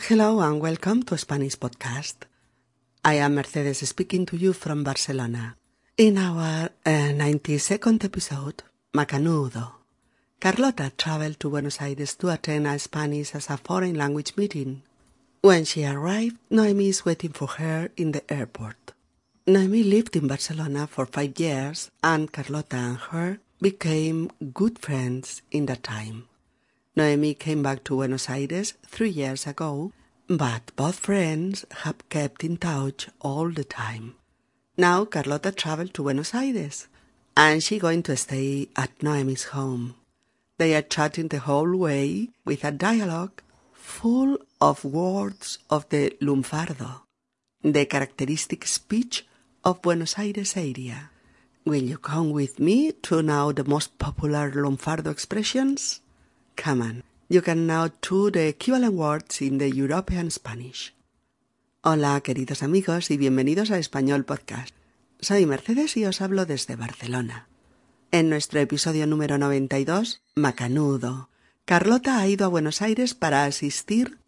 Hello and welcome to Spanish Podcast. I am Mercedes speaking to you from Barcelona. In our uh, 92nd episode, Macanudo, Carlota traveled to Buenos Aires to attend a Spanish as a foreign language meeting. When she arrived, Noemi is waiting for her in the airport. Noemi lived in Barcelona for five years and Carlota and her became good friends in that time. Noemi came back to Buenos Aires three years ago, but both friends have kept in touch all the time. Now Carlota traveled to Buenos Aires, and she going to stay at Noemi's home. They are chatting the whole way with a dialogue full of words of the lunfardo, the characteristic speech of Buenos Aires area. Will you come with me to know the most popular lunfardo expressions? You can two the equivalent words in the European Spanish. Hola, queridos amigos, y bienvenidos a Español Podcast. Soy Mercedes y os hablo desde Barcelona. En nuestro episodio número 92, Macanudo, Carlota ha ido a Buenos Aires para asistir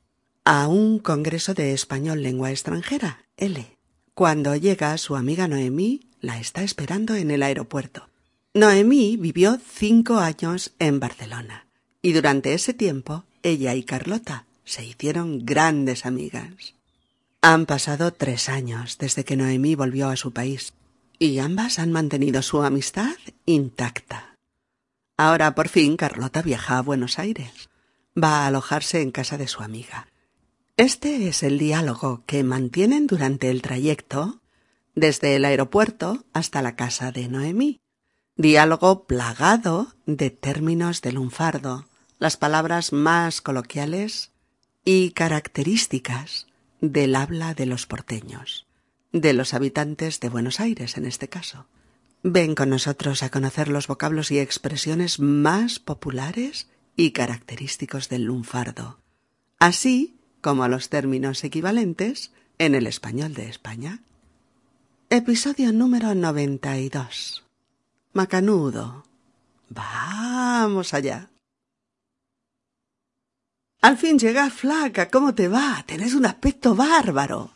a un congreso de español lengua extranjera, L. Cuando llega, su amiga Noemí la está esperando en el aeropuerto. Noemí vivió cinco años en Barcelona y durante ese tiempo ella y Carlota se hicieron grandes amigas. Han pasado tres años desde que Noemí volvió a su país y ambas han mantenido su amistad intacta. Ahora por fin Carlota viaja a Buenos Aires. Va a alojarse en casa de su amiga. Este es el diálogo que mantienen durante el trayecto desde el aeropuerto hasta la casa de Noemí. Diálogo plagado de términos de lunfardo, las palabras más coloquiales y características del habla de los porteños, de los habitantes de Buenos Aires en este caso. Ven con nosotros a conocer los vocablos y expresiones más populares y característicos del lunfardo, así como los términos equivalentes en el español de España. Episodio número 92. Macanudo. Vamos allá. Al fin llegás, flaca. ¿Cómo te va? Tenés un aspecto bárbaro.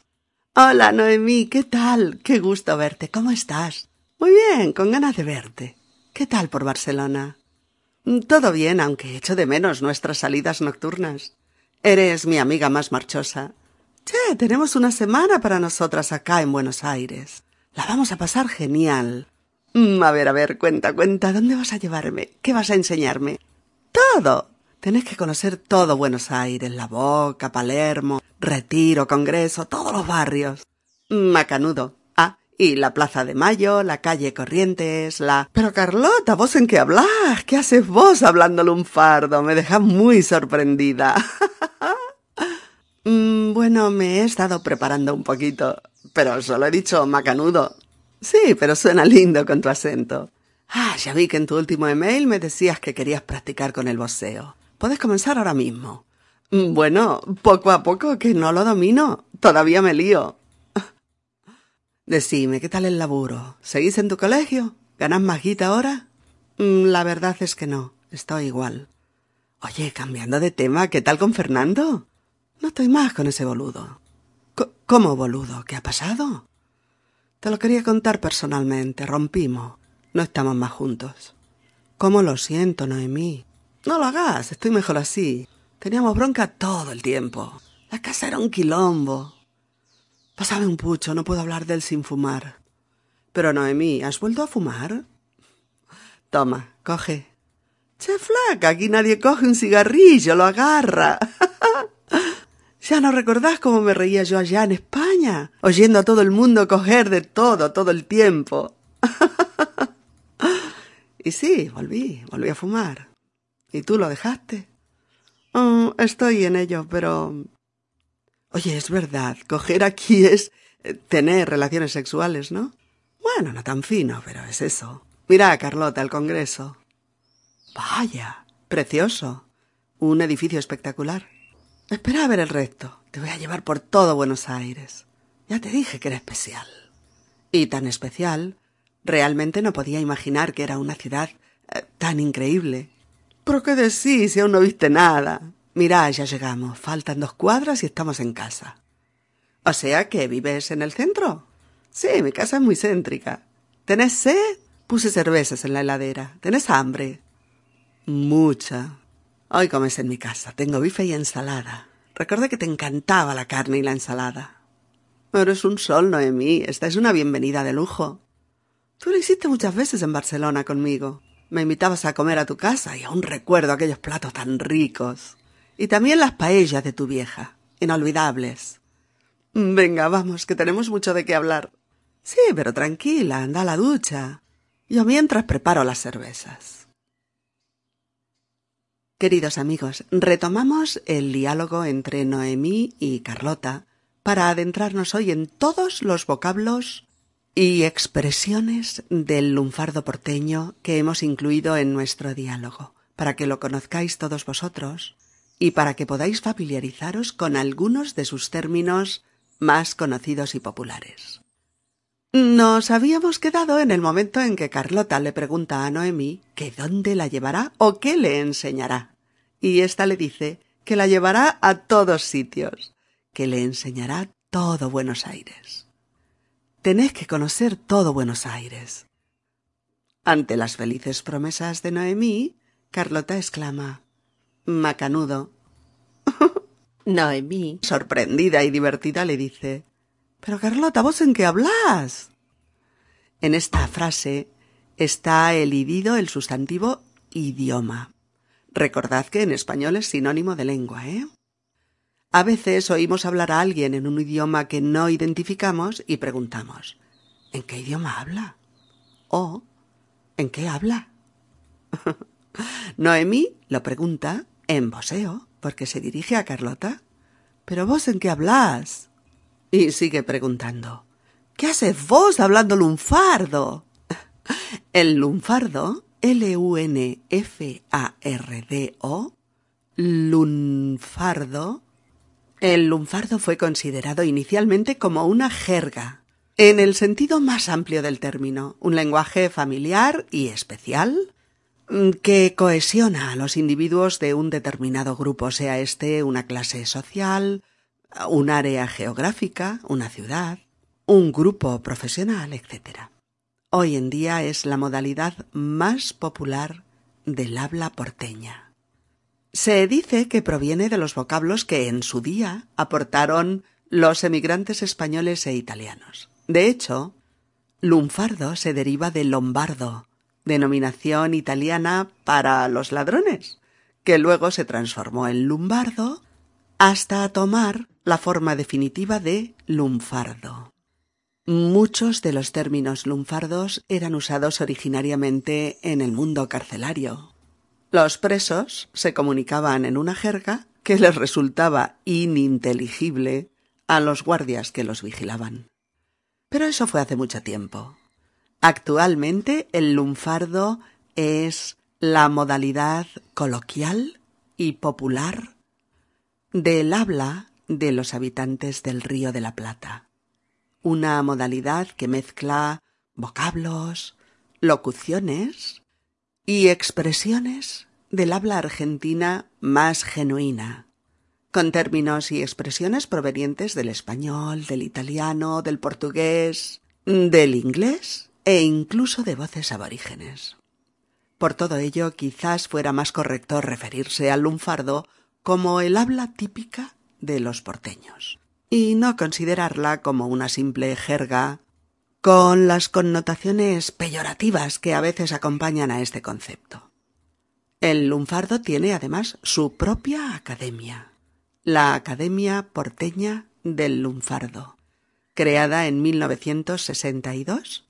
Hola, Noemí. ¿Qué tal? Qué gusto verte. ¿Cómo estás? Muy bien, con ganas de verte. ¿Qué tal por Barcelona? Todo bien, aunque echo de menos nuestras salidas nocturnas. Eres mi amiga más marchosa. Che, tenemos una semana para nosotras acá en Buenos Aires. La vamos a pasar genial. Mm, a ver, a ver, cuenta, cuenta, ¿dónde vas a llevarme? ¿Qué vas a enseñarme? Todo. Tenés que conocer todo Buenos Aires, La Boca, Palermo, Retiro, Congreso, todos los barrios. Macanudo. Ah, y la Plaza de Mayo, la calle Corrientes, la... Pero Carlota, ¿vos en qué hablas? ¿Qué haces vos hablándole un fardo? Me dejas muy sorprendida. mm, bueno, me he estado preparando un poquito, pero solo he dicho macanudo. Sí, pero suena lindo con tu acento. Ah, ya vi que en tu último email me decías que querías practicar con el voceo. Puedes comenzar ahora mismo. Mm, bueno, poco a poco, que no lo domino. Todavía me lío. Decime, ¿qué tal el laburo? ¿Seguís en tu colegio? ¿Ganas más guita ahora? Mm, la verdad es que no. Estoy igual. Oye, cambiando de tema, ¿qué tal con Fernando? No estoy más con ese boludo. ¿Cómo boludo? ¿Qué ha pasado? Te lo quería contar personalmente. Rompimos. No estamos más juntos. ¿Cómo lo siento, Noemí? No lo hagas, estoy mejor así. Teníamos bronca todo el tiempo. La casa era un quilombo. Pásame un pucho, no puedo hablar de él sin fumar. Pero Noemí, ¿has vuelto a fumar? Toma, coge. Che, flaca, aquí nadie coge un cigarrillo, lo agarra. ¿Ya no recordás cómo me reía yo allá en España? Oyendo a todo el mundo coger de todo, todo el tiempo. y sí, volví, volví a fumar. ¿Y tú lo dejaste? Oh, estoy en ello, pero... Oye, es verdad, coger aquí es eh, tener relaciones sexuales, ¿no? Bueno, no tan fino, pero es eso. Mira, Carlota, el Congreso. Vaya, precioso. Un edificio espectacular. Espera a ver el resto. Te voy a llevar por todo Buenos Aires. Ya te dije que era especial. Y tan especial, realmente no podía imaginar que era una ciudad eh, tan increíble. ¿Pero qué decís si aún no viste nada? Mira, ya llegamos. Faltan dos cuadras y estamos en casa. O sea que vives en el centro. Sí, mi casa es muy céntrica. ¿Tenés sed? Puse cervezas en la heladera. ¿Tenés hambre? Mucha. Hoy comes en mi casa. Tengo bife y ensalada. Recordé que te encantaba la carne y la ensalada. Eres un sol, Noemí. Esta es una bienvenida de lujo. Tú lo hiciste muchas veces en Barcelona conmigo. Me invitabas a comer a tu casa y aún recuerdo aquellos platos tan ricos. Y también las paellas de tu vieja. Inolvidables. Venga, vamos, que tenemos mucho de qué hablar. Sí, pero tranquila, anda a la ducha. Yo mientras preparo las cervezas. Queridos amigos, retomamos el diálogo entre Noemí y Carlota para adentrarnos hoy en todos los vocablos y expresiones del lunfardo porteño que hemos incluido en nuestro diálogo, para que lo conozcáis todos vosotros y para que podáis familiarizaros con algunos de sus términos más conocidos y populares. Nos habíamos quedado en el momento en que Carlota le pregunta a Noemí que dónde la llevará o qué le enseñará. Y ésta le dice que la llevará a todos sitios, que le enseñará todo Buenos Aires. Tenés que conocer todo Buenos Aires. Ante las felices promesas de Noemí, Carlota exclama Macanudo. Noemí, sorprendida y divertida, le dice Pero Carlota, ¿vos en qué hablas? En esta frase está elidido el sustantivo idioma. Recordad que en español es sinónimo de lengua, ¿eh? A veces oímos hablar a alguien en un idioma que no identificamos y preguntamos ¿En qué idioma habla? o ¿En qué habla? Noemí lo pregunta en voseo, porque se dirige a Carlota. ¿Pero vos en qué hablas? Y sigue preguntando. ¿Qué haces vos hablando lunfardo? El lunfardo, L-U-N-F-A-R-D-O, lunfardo, el lunfardo fue considerado inicialmente como una jerga, en el sentido más amplio del término, un lenguaje familiar y especial Mm, que cohesiona a los individuos de un determinado grupo, sea este una clase social, un área geográfica, una ciudad, un grupo profesional, etc. Hoy en día es la modalidad más popular del habla porteña. Se dice que proviene de los vocablos que en su día aportaron los emigrantes españoles e italianos. De hecho, lunfardo se deriva de lombardo, denominación italiana para los ladrones, que luego se transformó en lumbardo hasta tomar la forma definitiva de lunfardo. Muchos de los términos lunfardos eran usados originariamente en el mundo carcelario. Los presos se comunicaban en una jerga que les resultaba ininteligible a los guardias que los vigilaban. Pero eso fue hace mucho tiempo. Actualmente el lunfardo es la modalidad coloquial y popular del habla de los habitantes del Río de la Plata. Una modalidad que mezcla vocablos, locuciones y expresiones del habla argentina más genuina, con términos y expresiones provenientes del español, del italiano, del portugués, del inglés e incluso de voces aborígenes. Por todo ello, quizás fuera más correcto referirse al lunfardo como el habla típica de los porteños, y no considerarla como una simple jerga con las connotaciones peyorativas que a veces acompañan a este concepto. El lunfardo tiene además su propia academia, la Academia Porteña del Lunfardo, creada en 1962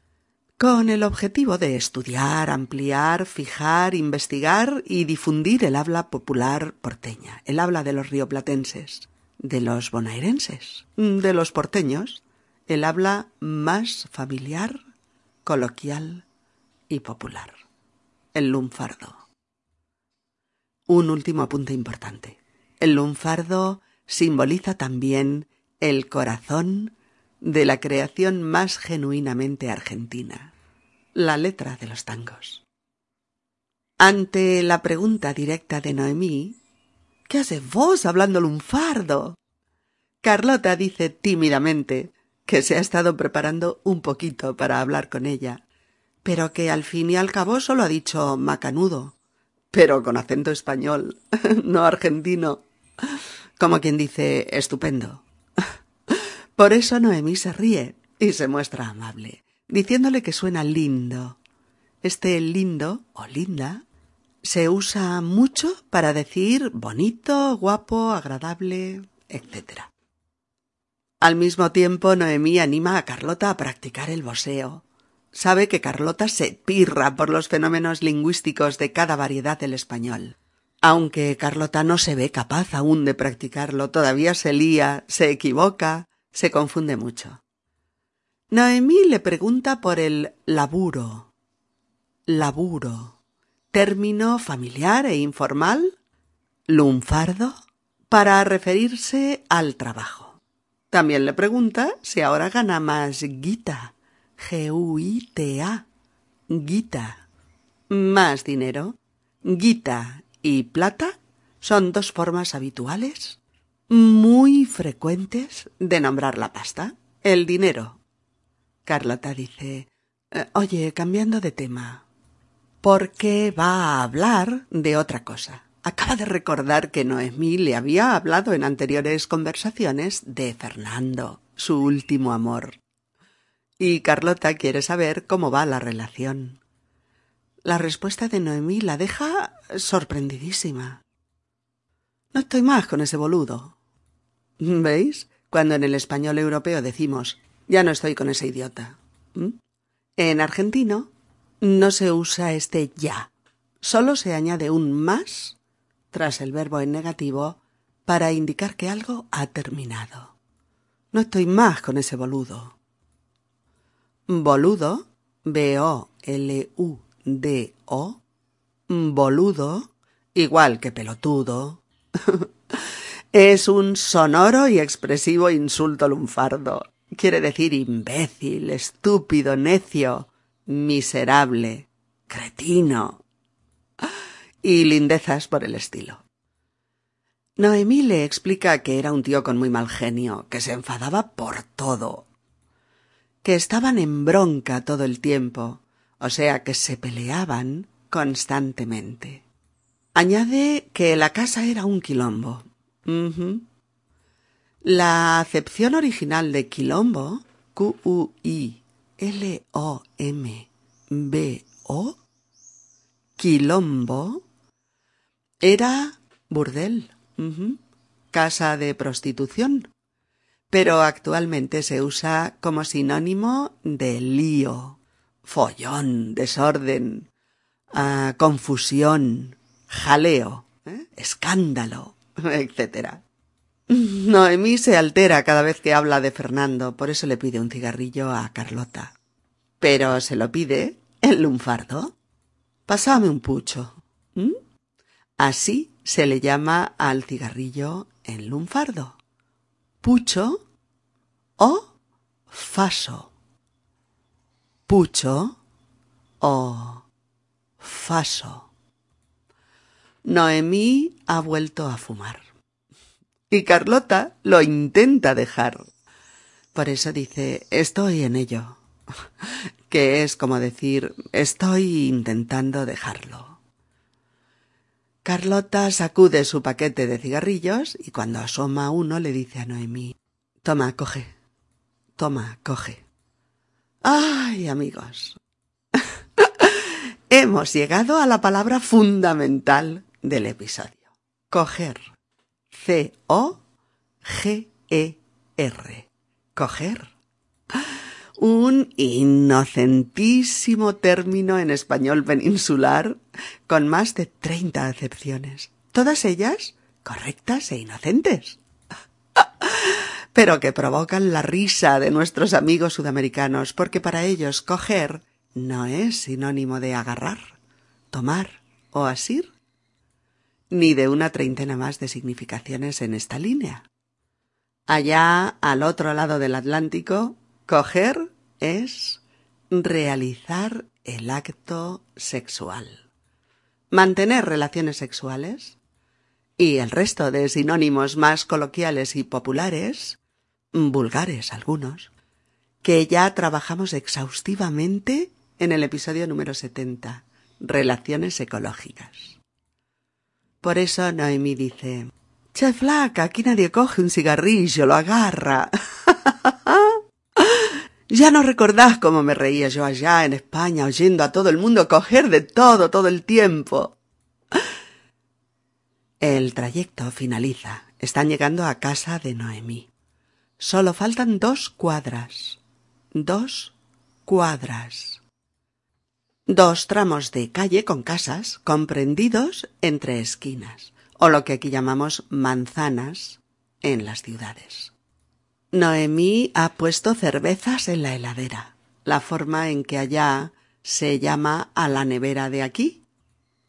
con el objetivo de estudiar, ampliar, fijar, investigar y difundir el habla popular porteña, el habla de los rioplatenses, de los bonaerenses, de los porteños, el habla más familiar, coloquial y popular, el lunfardo. Un último apunte importante. El lunfardo simboliza también el corazón de la creación más genuinamente argentina, la letra de los tangos. Ante la pregunta directa de Noemí, ¿Qué haces vos hablando lunfardo? Carlota dice tímidamente que se ha estado preparando un poquito para hablar con ella, pero que al fin y al cabo solo ha dicho macanudo, pero con acento español, no argentino, como quien dice estupendo. Por eso Noemí se ríe y se muestra amable, diciéndole que suena lindo. Este lindo o linda se usa mucho para decir bonito, guapo, agradable, etc. Al mismo tiempo, Noemí anima a Carlota a practicar el boseo. Sabe que Carlota se pirra por los fenómenos lingüísticos de cada variedad del español. Aunque Carlota no se ve capaz aún de practicarlo, todavía se lía, se equivoca, se confunde mucho. Noemí le pregunta por el laburo. Laburo. Término familiar e informal. Lunfardo. Para referirse al trabajo. También le pregunta si ahora gana más guita. G-U-I-T-A. Guita. Más dinero. Guita y plata son dos formas habituales, muy frecuentes, de nombrar la pasta. El dinero. Carlota dice eh, Oye, cambiando de tema. ¿Por qué va a hablar de otra cosa? acaba de recordar que Noemí le había hablado en anteriores conversaciones de Fernando, su último amor. Y Carlota quiere saber cómo va la relación. La respuesta de Noemí la deja sorprendidísima. No estoy más con ese boludo. ¿Veis? Cuando en el español europeo decimos ya no estoy con ese idiota. ¿Mm? En argentino no se usa este ya. Solo se añade un más tras el verbo en negativo para indicar que algo ha terminado. No estoy más con ese boludo. Boludo, B-O-L-U-D-O, boludo, igual que pelotudo, es un sonoro y expresivo insulto lunfardo. Quiere decir imbécil, estúpido, necio, miserable, cretino, y lindezas por el estilo. Noemí le explica que era un tío con muy mal genio, que se enfadaba por todo, que estaban en bronca todo el tiempo, o sea que se peleaban constantemente. Añade que la casa era un quilombo. La acepción original de quilombo, Q-U-I-L-O-M-B-O, quilombo, era burdel, casa de prostitución, pero actualmente se usa como sinónimo de lío, follón, desorden, ah, confusión, jaleo, ¿eh? escándalo, etc. Noemí se altera cada vez que habla de Fernando, por eso le pide un cigarrillo a Carlota. Pero se lo pide el lunfardo. Pásame un pucho. Así se le llama al cigarrillo en lunfardo. Pucho o faso. Pucho o faso. Noemí ha vuelto a fumar. Y Carlota lo intenta dejar. Por eso dice estoy en ello, que es como decir estoy intentando dejarlo. Carlota sacude su paquete de cigarrillos y cuando asoma uno le dice a Noemí Toma, coge. Toma, coge. Ay, amigos. Hemos llegado a la palabra fundamental del episodio. Coger. C-O-G-E-R. Coger un inocentísimo término en español peninsular con más de treinta acepciones, todas ellas correctas e inocentes, pero que provocan la risa de nuestros amigos sudamericanos, porque para ellos coger no es sinónimo de agarrar, tomar o asir, ni de una treintena más de significaciones en esta línea. Allá, al otro lado del Atlántico, Coger es realizar el acto sexual. Mantener relaciones sexuales y el resto de sinónimos más coloquiales y populares, vulgares algunos, que ya trabajamos exhaustivamente en el episodio número 70, Relaciones ecológicas. Por eso Noemí dice, Che flaca, aquí nadie coge un cigarrillo, lo agarra. ya no recordás cómo me reía yo allá en España oyendo a todo el mundo coger de todo todo el tiempo. El trayecto finaliza. Están llegando a casa de Noemí. Solo faltan dos cuadras. Dos cuadras. Dos tramos de calle con casas comprendidos entre esquinas, o lo que aquí llamamos manzanas en las ciudades. Noemí ha puesto cervezas en la heladera, la forma en que allá se llama a la nevera de aquí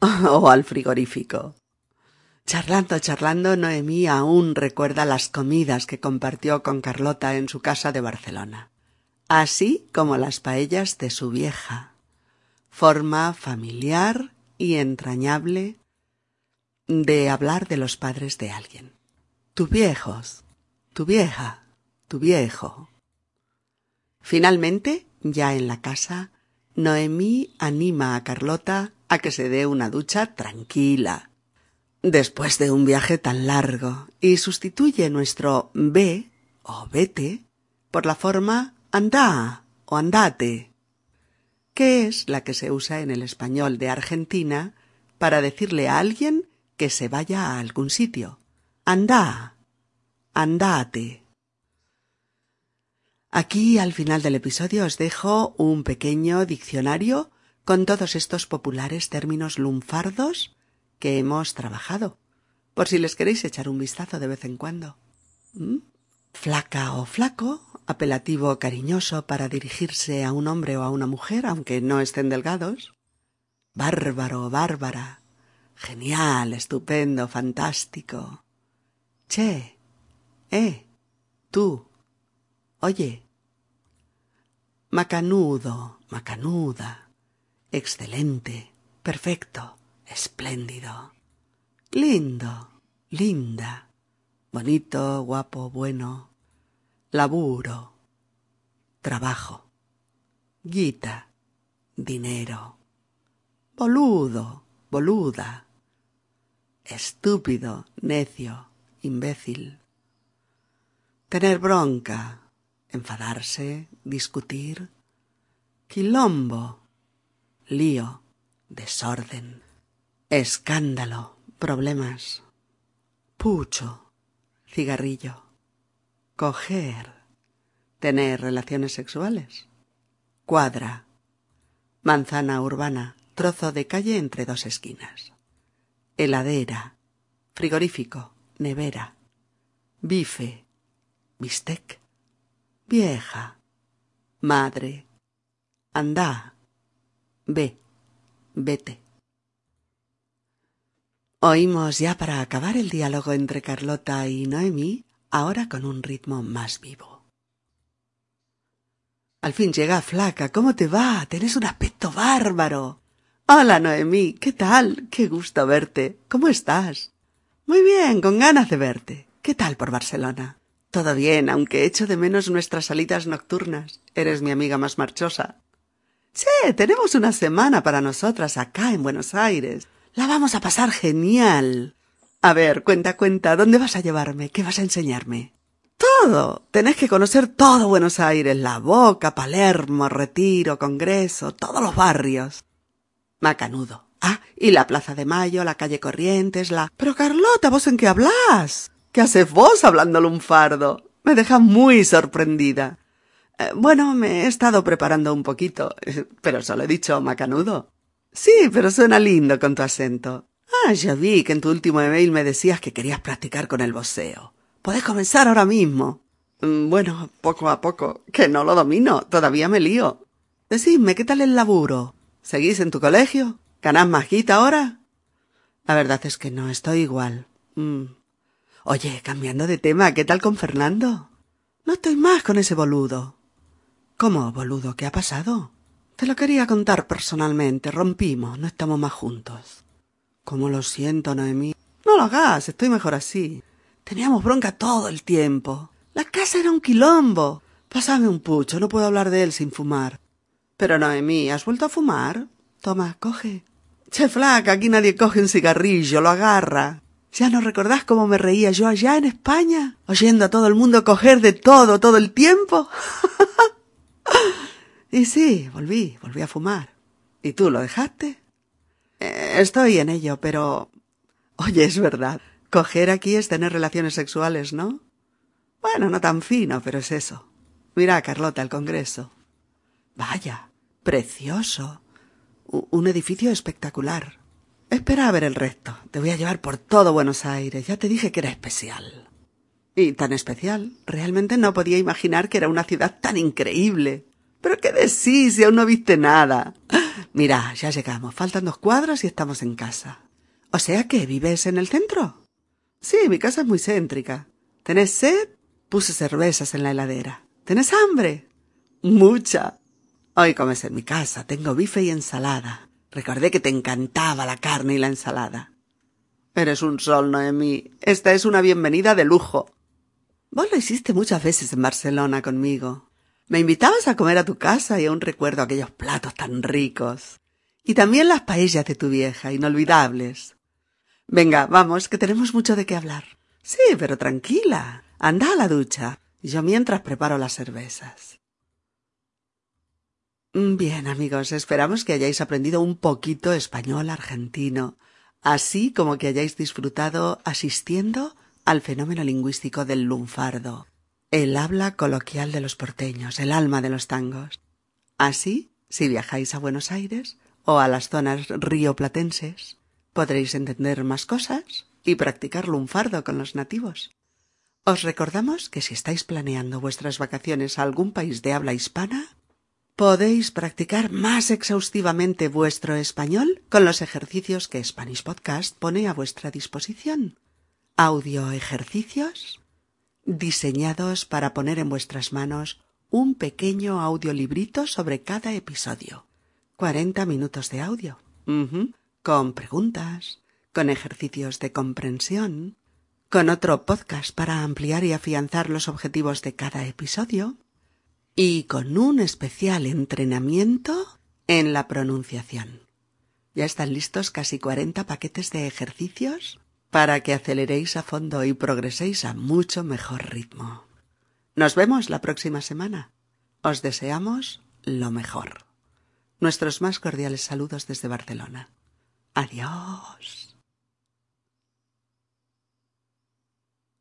o al frigorífico. Charlando, charlando, Noemí aún recuerda las comidas que compartió con Carlota en su casa de Barcelona, así como las paellas de su vieja, forma familiar y entrañable de hablar de los padres de alguien. Tu viejos, tu vieja, tu viejo. Finalmente, ya en la casa, Noemí anima a Carlota a que se dé una ducha tranquila, después de un viaje tan largo y sustituye nuestro ve o vete por la forma andá o andate, que es la que se usa en el español de Argentina para decirle a alguien que se vaya a algún sitio. Andá, andate. Aquí al final del episodio os dejo un pequeño diccionario con todos estos populares términos lunfardos que hemos trabajado, por si les queréis echar un vistazo de vez en cuando. ¿Mm? Flaca o flaco, apelativo cariñoso para dirigirse a un hombre o a una mujer, aunque no estén delgados. Bárbaro o bárbara, genial, estupendo, fantástico. Che, eh, tú, oye. Macanudo, macanuda, excelente, perfecto espléndido, lindo, linda, bonito, guapo, bueno, laburo, trabajo, guita, dinero, boludo, boluda, estúpido, necio, imbécil, tener bronca, enfadarse, discutir, quilombo, lío, desorden escándalo, problemas, pucho, cigarrillo, coger, tener relaciones sexuales, cuadra, manzana urbana, trozo de calle entre dos esquinas, heladera, frigorífico, nevera, bife, bistec, vieja, madre, andá, ve, vete. Oímos ya para acabar el diálogo entre Carlota y Noemí, ahora con un ritmo más vivo. Al fin llega flaca. ¿Cómo te va? Tienes un aspecto bárbaro. Hola, Noemí. ¿Qué tal? Qué gusto verte. ¿Cómo estás? Muy bien, con ganas de verte. ¿Qué tal por Barcelona? Todo bien, aunque echo de menos nuestras salidas nocturnas. Eres mi amiga más marchosa. Che, tenemos una semana para nosotras acá en Buenos Aires. La vamos a pasar genial. A ver, cuenta, cuenta, ¿dónde vas a llevarme? ¿Qué vas a enseñarme? Todo. Tenés que conocer todo Buenos Aires, La Boca, Palermo, Retiro, Congreso, todos los barrios. Macanudo. Ah, y la Plaza de Mayo, la calle Corrientes, la... Pero Carlota, ¿vos en qué hablas? ¿Qué haces vos hablando lunfardo? Me deja muy sorprendida. Eh, bueno, me he estado preparando un poquito, pero solo he dicho macanudo. Sí, pero suena lindo con tu acento. Ah, ya vi que en tu último email me decías que querías practicar con el voceo. Podés comenzar ahora mismo. Mm, bueno, poco a poco, que no lo domino, todavía me lío. Decidme, ¿qué tal el laburo? ¿Seguís en tu colegio? ¿Ganás más ahora? La verdad es que no, estoy igual. Mm. Oye, cambiando de tema, ¿qué tal con Fernando? No estoy más con ese boludo. ¿Cómo, boludo? ¿Qué ha pasado? Te lo quería contar personalmente. Rompimos, no estamos más juntos. Cómo lo siento, Noemí. No lo hagas, estoy mejor así. Teníamos bronca todo el tiempo. La casa era un quilombo. Pásame un pucho, no puedo hablar de él sin fumar. Pero Noemí, ¿has vuelto a fumar? Toma, coge. Che, flaca, aquí nadie coge un cigarrillo, lo agarra. ¿Ya no recordás cómo me reía yo allá en España? Oyendo a todo el mundo coger de todo todo el tiempo. y sí, volví, volví a fumar. ¿Y tú lo dejaste? Eh, estoy en ello, pero... Oye, es verdad. Coger aquí es tener relaciones sexuales, ¿no? Bueno, no tan fino, pero es eso. Mira, Carlota, el Congreso. Vaya, precioso. un edificio espectacular. Espera a ver el resto. Te voy a llevar por todo Buenos Aires. Ya te dije que era especial. Y tan especial. Realmente no podía imaginar que era una ciudad tan increíble. Pero qué decís si aún no viste nada. Mira, ya llegamos. Faltan dos cuadras y estamos en casa. O sea que vives en el centro. Sí, mi casa es muy céntrica. ¿Tenés sed? Puse cervezas en la heladera. ¿Tenés hambre? Mucha. Hoy comes en mi casa. Tengo bife y ensalada. Recordé que te encantaba la carne y la ensalada. Eres un sol, Noemí. Esta es una bienvenida de lujo. Vos lo hiciste muchas veces en Barcelona conmigo. Me invitabas a comer a tu casa y aún recuerdo aquellos platos tan ricos. Y también las paellas de tu vieja, inolvidables. Venga, vamos, que tenemos mucho de qué hablar. Sí, pero tranquila. Anda a la ducha. Y yo mientras preparo las cervezas. Bien, amigos, esperamos que hayáis aprendido un poquito español argentino, así como que hayáis disfrutado asistiendo al fenómeno lingüístico del lunfardo el habla coloquial de los porteños, el alma de los tangos. Así, si viajáis a Buenos Aires o a las zonas rioplatenses, podréis entender más cosas y practicar lunfardo con los nativos. Os recordamos que si estáis planeando vuestras vacaciones a algún país de habla hispana, podéis practicar más exhaustivamente vuestro español con los ejercicios que Spanish Podcast pone a vuestra disposición. Audio ejercicios diseñados para poner en vuestras manos un pequeño audiolibrito sobre cada episodio. Cuarenta minutos de audio. Con preguntas, con ejercicios de comprensión, con otro podcast para ampliar y afianzar los objetivos de cada episodio y con un especial entrenamiento en la pronunciación. Ya están listos casi cuarenta paquetes de ejercicios para que aceleréis a fondo y progreséis a mucho mejor ritmo. Nos vemos la próxima semana. Os deseamos lo mejor. Nuestros más cordiales saludos desde Barcelona. Adiós.